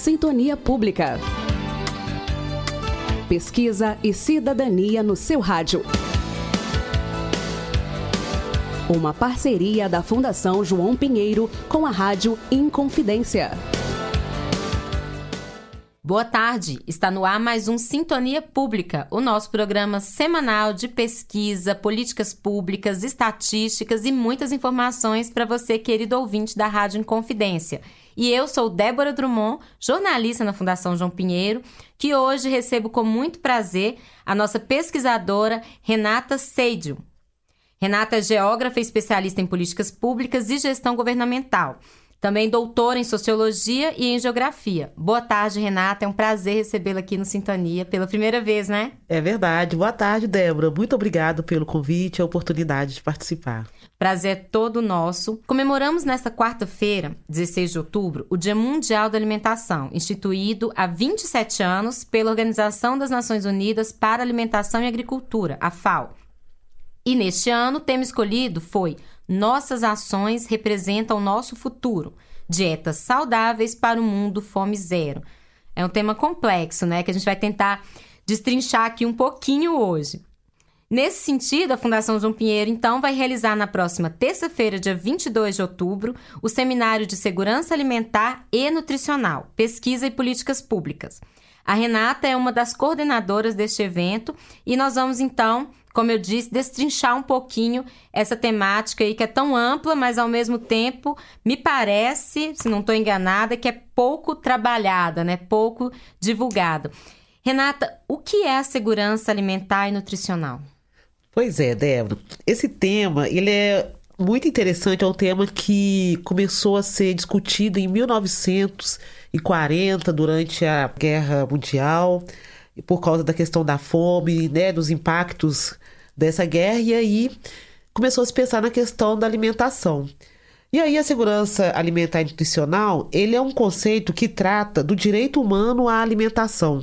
Sintonia Pública. Pesquisa e cidadania no seu rádio. Uma parceria da Fundação João Pinheiro com a Rádio Inconfidência. Boa tarde, está no ar mais um Sintonia Pública, o nosso programa semanal de pesquisa, políticas públicas, estatísticas e muitas informações para você, querido ouvinte da Rádio Inconfidência. E eu sou Débora Drummond, jornalista na Fundação João Pinheiro, que hoje recebo com muito prazer a nossa pesquisadora Renata Seidio. Renata é geógrafa e especialista em políticas públicas e gestão governamental. Também doutora em Sociologia e em Geografia. Boa tarde, Renata. É um prazer recebê-la aqui no Sintonia pela primeira vez, né? É verdade. Boa tarde, Débora. Muito obrigado pelo convite e a oportunidade de participar. Prazer é todo nosso. Comemoramos nesta quarta-feira, 16 de outubro, o Dia Mundial da Alimentação, instituído há 27 anos pela Organização das Nações Unidas para Alimentação e Agricultura, a FAO. E neste ano, o tema escolhido foi nossas ações representam o nosso futuro. Dietas saudáveis para o mundo fome zero. É um tema complexo, né? Que a gente vai tentar destrinchar aqui um pouquinho hoje. Nesse sentido, a Fundação João Pinheiro, então, vai realizar na próxima terça-feira, dia 22 de outubro, o Seminário de Segurança Alimentar e Nutricional, Pesquisa e Políticas Públicas. A Renata é uma das coordenadoras deste evento e nós vamos, então, como eu disse, destrinchar um pouquinho essa temática aí que é tão ampla, mas ao mesmo tempo me parece, se não estou enganada, que é pouco trabalhada, né? Pouco divulgada. Renata, o que é a segurança alimentar e nutricional? Pois é, Débora. Esse tema, ele é muito interessante, é um tema que começou a ser discutido em 1940, durante a Guerra Mundial por causa da questão da fome, né, dos impactos dessa guerra, e aí começou a se pensar na questão da alimentação. E aí a segurança alimentar e nutricional, ele é um conceito que trata do direito humano à alimentação.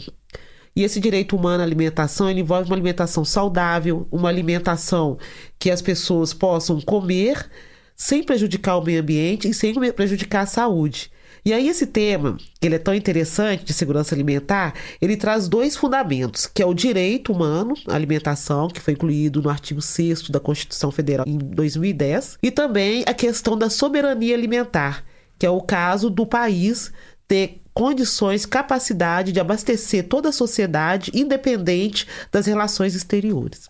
E esse direito humano à alimentação, ele envolve uma alimentação saudável, uma alimentação que as pessoas possam comer sem prejudicar o meio ambiente e sem prejudicar a saúde. E aí esse tema, ele é tão interessante de segurança alimentar, ele traz dois fundamentos, que é o direito humano à alimentação, que foi incluído no artigo 6 da Constituição Federal em 2010, e também a questão da soberania alimentar, que é o caso do país ter condições, capacidade de abastecer toda a sociedade, independente das relações exteriores.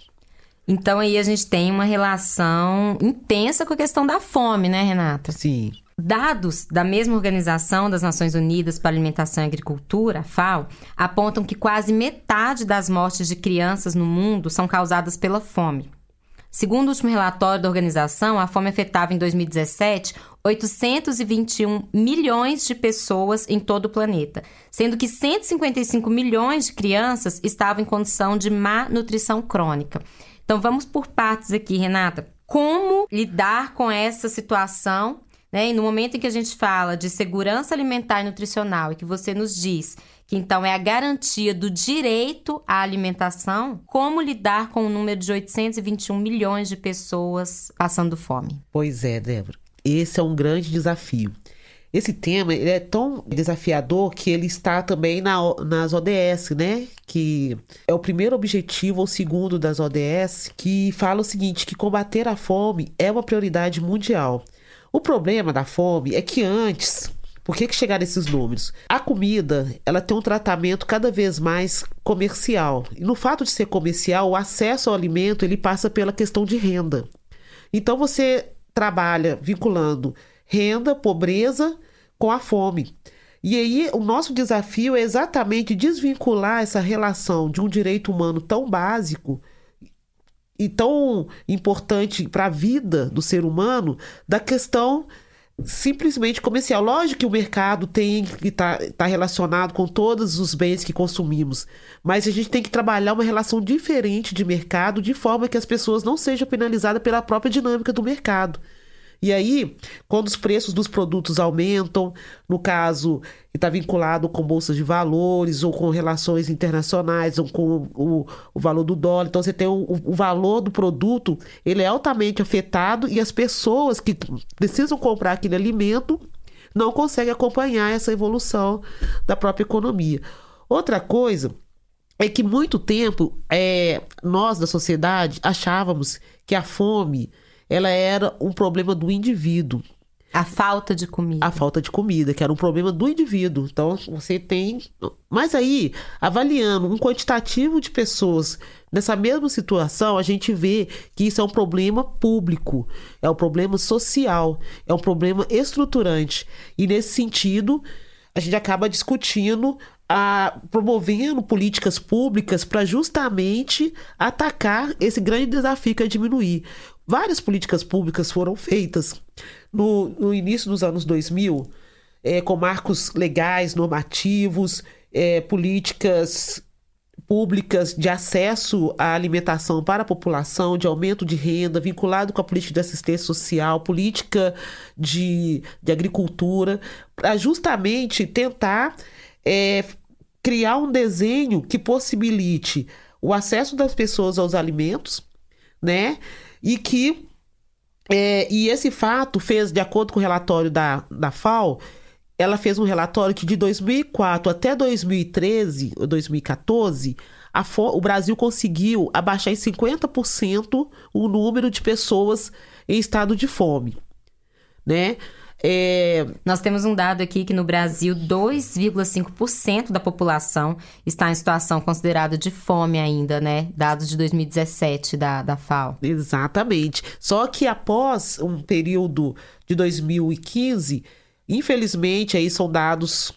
Então aí a gente tem uma relação intensa com a questão da fome, né, Renata? Sim. Dados da mesma Organização das Nações Unidas para Alimentação e Agricultura, FAO, apontam que quase metade das mortes de crianças no mundo são causadas pela fome. Segundo o último relatório da organização, a fome afetava em 2017 821 milhões de pessoas em todo o planeta, sendo que 155 milhões de crianças estavam em condição de má nutrição crônica. Então vamos por partes aqui, Renata. Como lidar com essa situação né? E no momento em que a gente fala de segurança alimentar e nutricional e que você nos diz que então é a garantia do direito à alimentação, como lidar com o número de 821 milhões de pessoas passando fome? Pois é, Débora. Esse é um grande desafio. Esse tema ele é tão desafiador que ele está também na, nas ODS, né? Que é o primeiro objetivo ou segundo das ODS, que fala o seguinte: que combater a fome é uma prioridade mundial. O problema da fome é que antes, por que, que chegaram esses números? A comida, ela tem um tratamento cada vez mais comercial. E no fato de ser comercial, o acesso ao alimento, ele passa pela questão de renda. Então você trabalha vinculando renda, pobreza com a fome. E aí, o nosso desafio é exatamente desvincular essa relação de um direito humano tão básico e tão importante para a vida do ser humano da questão simplesmente comercial. Lógico que o mercado tem que estar tá, tá relacionado com todos os bens que consumimos, mas a gente tem que trabalhar uma relação diferente de mercado de forma que as pessoas não sejam penalizadas pela própria dinâmica do mercado. E aí, quando os preços dos produtos aumentam, no caso está vinculado com bolsas de valores ou com relações internacionais ou com o, o valor do dólar, então você tem o, o valor do produto, ele é altamente afetado e as pessoas que precisam comprar aquele alimento não consegue acompanhar essa evolução da própria economia. Outra coisa é que muito tempo é, nós da sociedade achávamos que a fome ela era um problema do indivíduo. A falta de comida. A falta de comida, que era um problema do indivíduo. Então, você tem. Mas aí, avaliando um quantitativo de pessoas nessa mesma situação, a gente vê que isso é um problema público, é um problema social, é um problema estruturante. E nesse sentido, a gente acaba discutindo a, promovendo políticas públicas para justamente atacar esse grande desafio que é diminuir. Várias políticas públicas foram feitas. No, no início dos anos 2000, é, com marcos legais, normativos, é, políticas públicas de acesso à alimentação para a população, de aumento de renda, vinculado com a política de assistência social, política de, de agricultura, para justamente tentar é, criar um desenho que possibilite o acesso das pessoas aos alimentos, né? E que é, e esse fato fez, de acordo com o relatório da, da FAO, ela fez um relatório que de 2004 até 2013 ou 2014, a, o Brasil conseguiu abaixar em 50% o número de pessoas em estado de fome, né? É... Nós temos um dado aqui que no Brasil 2,5% da população está em situação considerada de fome ainda, né? Dados de 2017 da, da FAO. Exatamente. Só que após um período de 2015 Infelizmente, aí são dados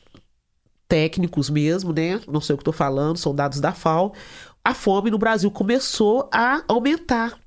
técnicos mesmo, né? Não sei o que estou falando, são dados da FAO. A fome no Brasil começou a aumentar.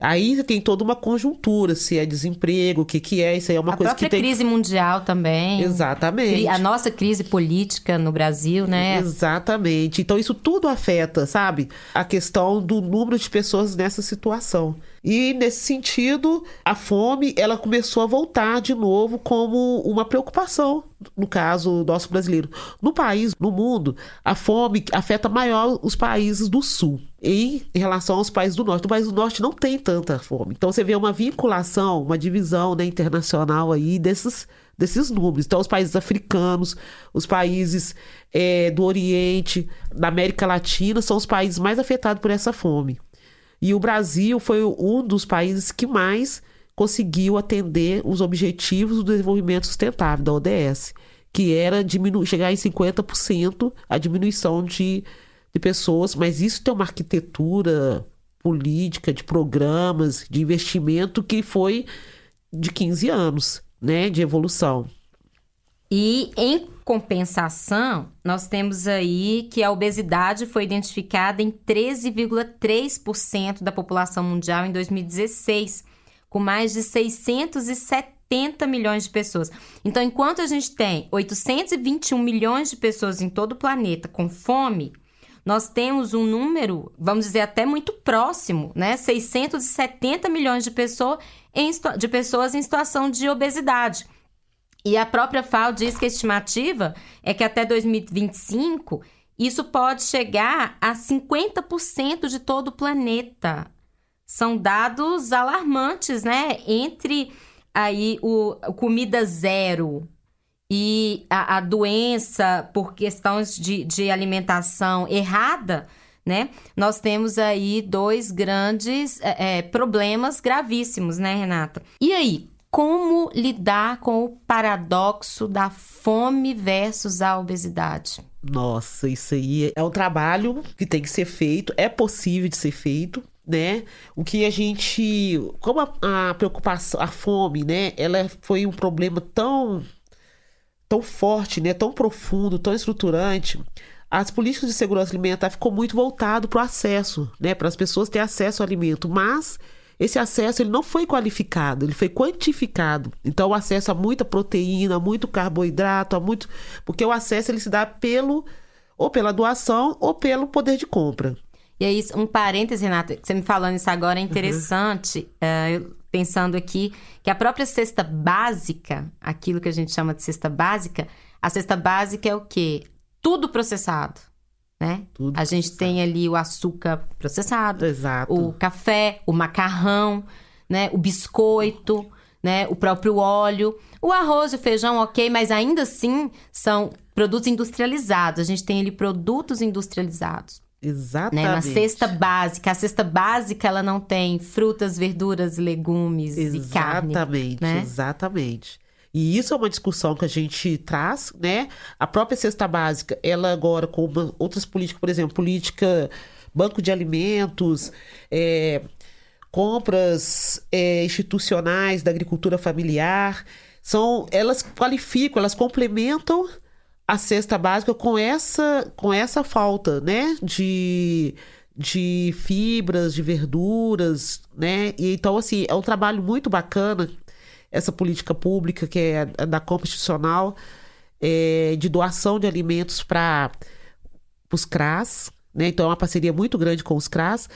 Aí tem toda uma conjuntura, se é desemprego, o que, que é, isso aí é uma a coisa que tem... A crise mundial também. Exatamente. A nossa crise política no Brasil, né? Exatamente. Então isso tudo afeta, sabe? A questão do número de pessoas nessa situação. E nesse sentido, a fome ela começou a voltar de novo como uma preocupação, no caso nosso brasileiro. No país, no mundo, a fome afeta maior os países do sul em relação aos países do norte. O país do norte não tem tanta fome. Então você vê uma vinculação, uma divisão né, internacional aí desses desses números. Então, os países africanos, os países é, do Oriente, da América Latina, são os países mais afetados por essa fome. E o Brasil foi um dos países que mais conseguiu atender os objetivos do desenvolvimento sustentável, da ODS, que era diminu chegar em 50% a diminuição de, de pessoas, mas isso tem uma arquitetura política, de programas, de investimento que foi de 15 anos, né, de evolução. E em compensação, nós temos aí que a obesidade foi identificada em 13,3% da população mundial em 2016, com mais de 670 milhões de pessoas. Então, enquanto a gente tem 821 milhões de pessoas em todo o planeta com fome, nós temos um número, vamos dizer, até muito próximo, né? 670 milhões de, pessoa em, de pessoas em situação de obesidade. E a própria FAO diz que a estimativa é que até 2025 isso pode chegar a 50% de todo o planeta. São dados alarmantes, né? Entre aí o, comida zero e a, a, doença por questões de, de alimentação errada, né? Nós temos aí dois grandes é, é problemas gravíssimos, né, Renata? E aí, como lidar com o paradoxo da fome versus a obesidade? Nossa, isso aí é um trabalho que tem que ser feito, é possível de ser feito, né? O que a gente, como a, a preocupação, a fome, né? Ela foi um problema tão tão forte, né? Tão profundo, tão estruturante. As políticas de segurança alimentar ficou muito voltado para o acesso, né? Para as pessoas terem acesso ao alimento, mas esse acesso ele não foi qualificado, ele foi quantificado. Então o acesso a muita proteína, muito carboidrato, a muito, porque o acesso ele se dá pelo ou pela doação ou pelo poder de compra. E aí, um parêntese, Renata, você me falando isso agora é interessante. Uhum. Uh, pensando aqui que a própria cesta básica, aquilo que a gente chama de cesta básica, a cesta básica é o quê? Tudo processado né? Tudo a gente tem ali o açúcar processado, Exato. o café, o macarrão, né? O biscoito, né? O próprio óleo, o arroz e o feijão, ok, mas ainda assim são produtos industrializados. A gente tem ali produtos industrializados. Exatamente. Né? Na cesta básica. A cesta básica, ela não tem frutas, verduras, legumes exatamente, e carne. Exatamente, né? exatamente. E isso é uma discussão que a gente traz, né? A própria cesta básica, ela agora com uma, outras políticas, por exemplo, política banco de alimentos, é, compras é, institucionais da agricultura familiar, são elas qualificam, elas complementam a cesta básica com essa com essa falta, né, de de fibras, de verduras, né? E então assim, é um trabalho muito bacana essa política pública que é da compra institucional é, de doação de alimentos para os CRAS, né? Então é uma parceria muito grande com os CRAS.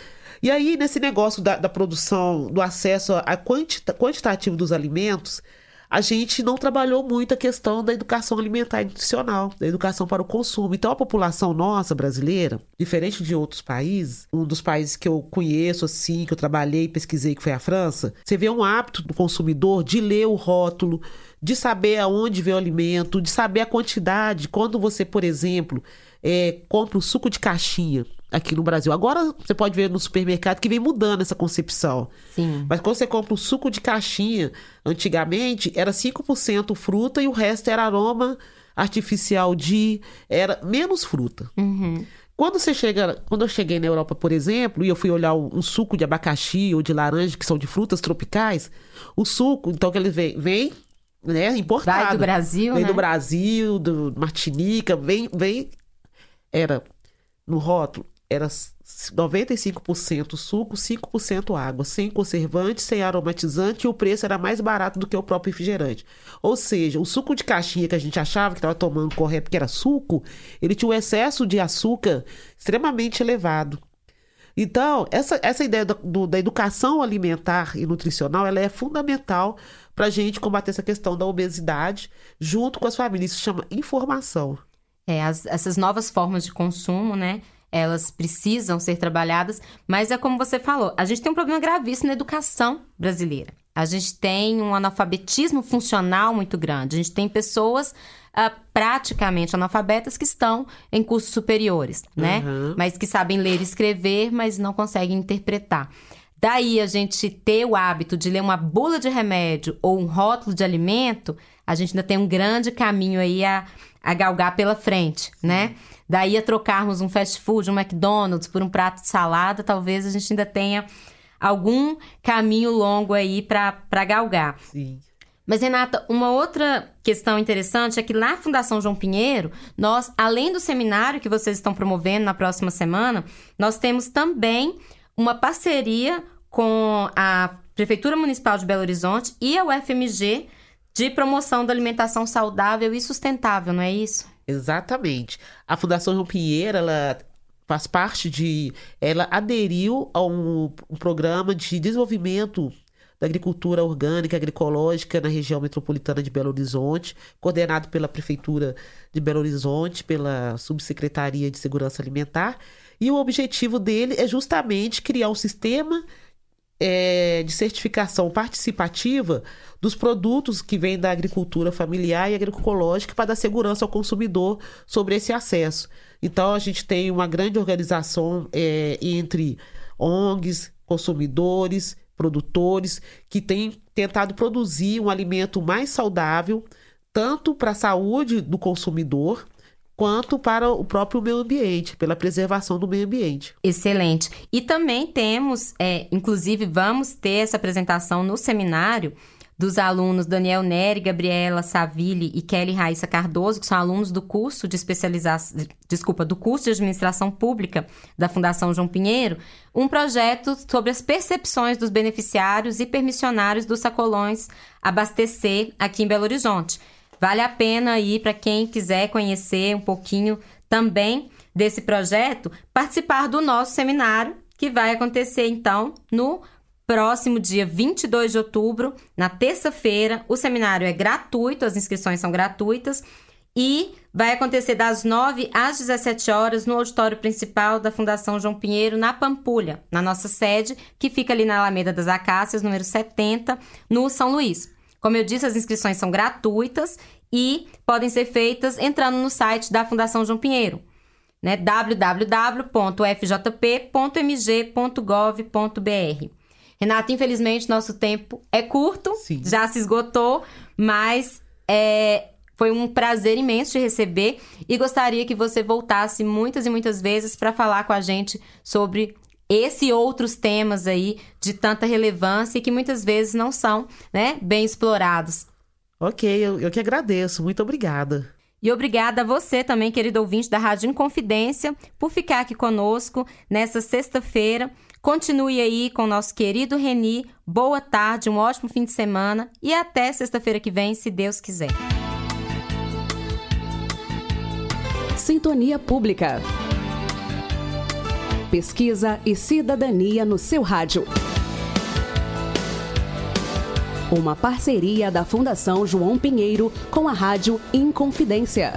E aí, nesse negócio da, da produção, do acesso a quantita, quantitativo dos alimentos, a gente não trabalhou muito a questão da educação alimentar e nutricional, da educação para o consumo. Então, a população nossa brasileira, diferente de outros países, um dos países que eu conheço, assim, que eu trabalhei e pesquisei, que foi a França, você vê um hábito do consumidor de ler o rótulo, de saber aonde vem o alimento, de saber a quantidade. Quando você, por exemplo, é, compra o suco de caixinha aqui no Brasil. Agora você pode ver no supermercado que vem mudando essa concepção. Sim. Mas quando você compra o suco de caixinha, antigamente era 5% fruta e o resto era aroma artificial de. era menos fruta. Uhum. Quando você chega, quando eu cheguei na Europa, por exemplo, e eu fui olhar um, um, suco de abacaxi ou de laranja, que são de frutas tropicais, o suco, então que ele vem, vem né, importado. Vai do Brasil, Vem né? do Brasil, do Martinica, vem, vem era no rótulo era 95% suco, 5% água, sem conservante, sem aromatizante e o preço era mais barato do que o próprio refrigerante. Ou seja, o suco de caixinha que a gente achava que estava tomando correto, porque era suco, ele tinha um excesso de açúcar extremamente elevado. Então, essa, essa ideia da, do, da educação alimentar e nutricional ela é fundamental para a gente combater essa questão da obesidade junto com as famílias. Isso chama informação. É, as, essas novas formas de consumo, né? Elas precisam ser trabalhadas, mas é como você falou, a gente tem um problema gravíssimo na educação brasileira. A gente tem um analfabetismo funcional muito grande. A gente tem pessoas uh, praticamente analfabetas que estão em cursos superiores, né? Uhum. Mas que sabem ler e escrever, mas não conseguem interpretar. Daí a gente ter o hábito de ler uma bula de remédio ou um rótulo de alimento, a gente ainda tem um grande caminho aí a, a galgar pela frente, né? Daí a trocarmos um fast food, um McDonald's por um prato de salada, talvez a gente ainda tenha algum caminho longo aí para galgar. Sim. Mas, Renata, uma outra questão interessante é que lá na Fundação João Pinheiro, nós, além do seminário que vocês estão promovendo na próxima semana, nós temos também uma parceria com a Prefeitura Municipal de Belo Horizonte e a UFMG de promoção da alimentação saudável e sustentável, não é isso? Exatamente. A Fundação João Pinheiro, ela faz parte de. Ela aderiu a um, um programa de desenvolvimento da agricultura orgânica, agroecológica na região metropolitana de Belo Horizonte, coordenado pela Prefeitura de Belo Horizonte, pela Subsecretaria de Segurança Alimentar. E o objetivo dele é justamente criar um sistema é, de certificação participativa dos produtos que vêm da agricultura familiar e agroecológica para dar segurança ao consumidor sobre esse acesso. Então, a gente tem uma grande organização é, entre ONGs, consumidores, produtores, que tem tentado produzir um alimento mais saudável, tanto para a saúde do consumidor, quanto para o próprio meio ambiente, pela preservação do meio ambiente. Excelente. E também temos, é, inclusive, vamos ter essa apresentação no seminário dos alunos Daniel Neri, Gabriela Saville e Kelly Raíssa Cardoso, que são alunos do curso de especialização, desculpa, do curso de administração pública da Fundação João Pinheiro, um projeto sobre as percepções dos beneficiários e permissionários dos sacolões abastecer aqui em Belo Horizonte. Vale a pena aí para quem quiser conhecer um pouquinho também desse projeto, participar do nosso seminário, que vai acontecer então no próximo dia 22 de outubro, na terça-feira. O seminário é gratuito, as inscrições são gratuitas. e vai acontecer das 9 às 17 horas no auditório principal da Fundação João Pinheiro, na Pampulha, na nossa sede, que fica ali na Alameda das Acácias, número 70, no São Luís. Como eu disse, as inscrições são gratuitas e podem ser feitas entrando no site da Fundação João Pinheiro, né? www.fjp.mg.gov.br. Renata, infelizmente nosso tempo é curto, Sim. já se esgotou, mas é, foi um prazer imenso te receber e gostaria que você voltasse muitas e muitas vezes para falar com a gente sobre esse e outros temas aí de tanta relevância e que muitas vezes não são né, bem explorados. Ok, eu, eu que agradeço. Muito obrigada. E obrigada a você também, querido ouvinte da Rádio Inconfidência, por ficar aqui conosco nessa sexta-feira. Continue aí com o nosso querido Reni. Boa tarde, um ótimo fim de semana e até sexta-feira que vem, se Deus quiser. Sintonia Pública. Pesquisa e cidadania no seu rádio. Uma parceria da Fundação João Pinheiro com a Rádio Inconfidência.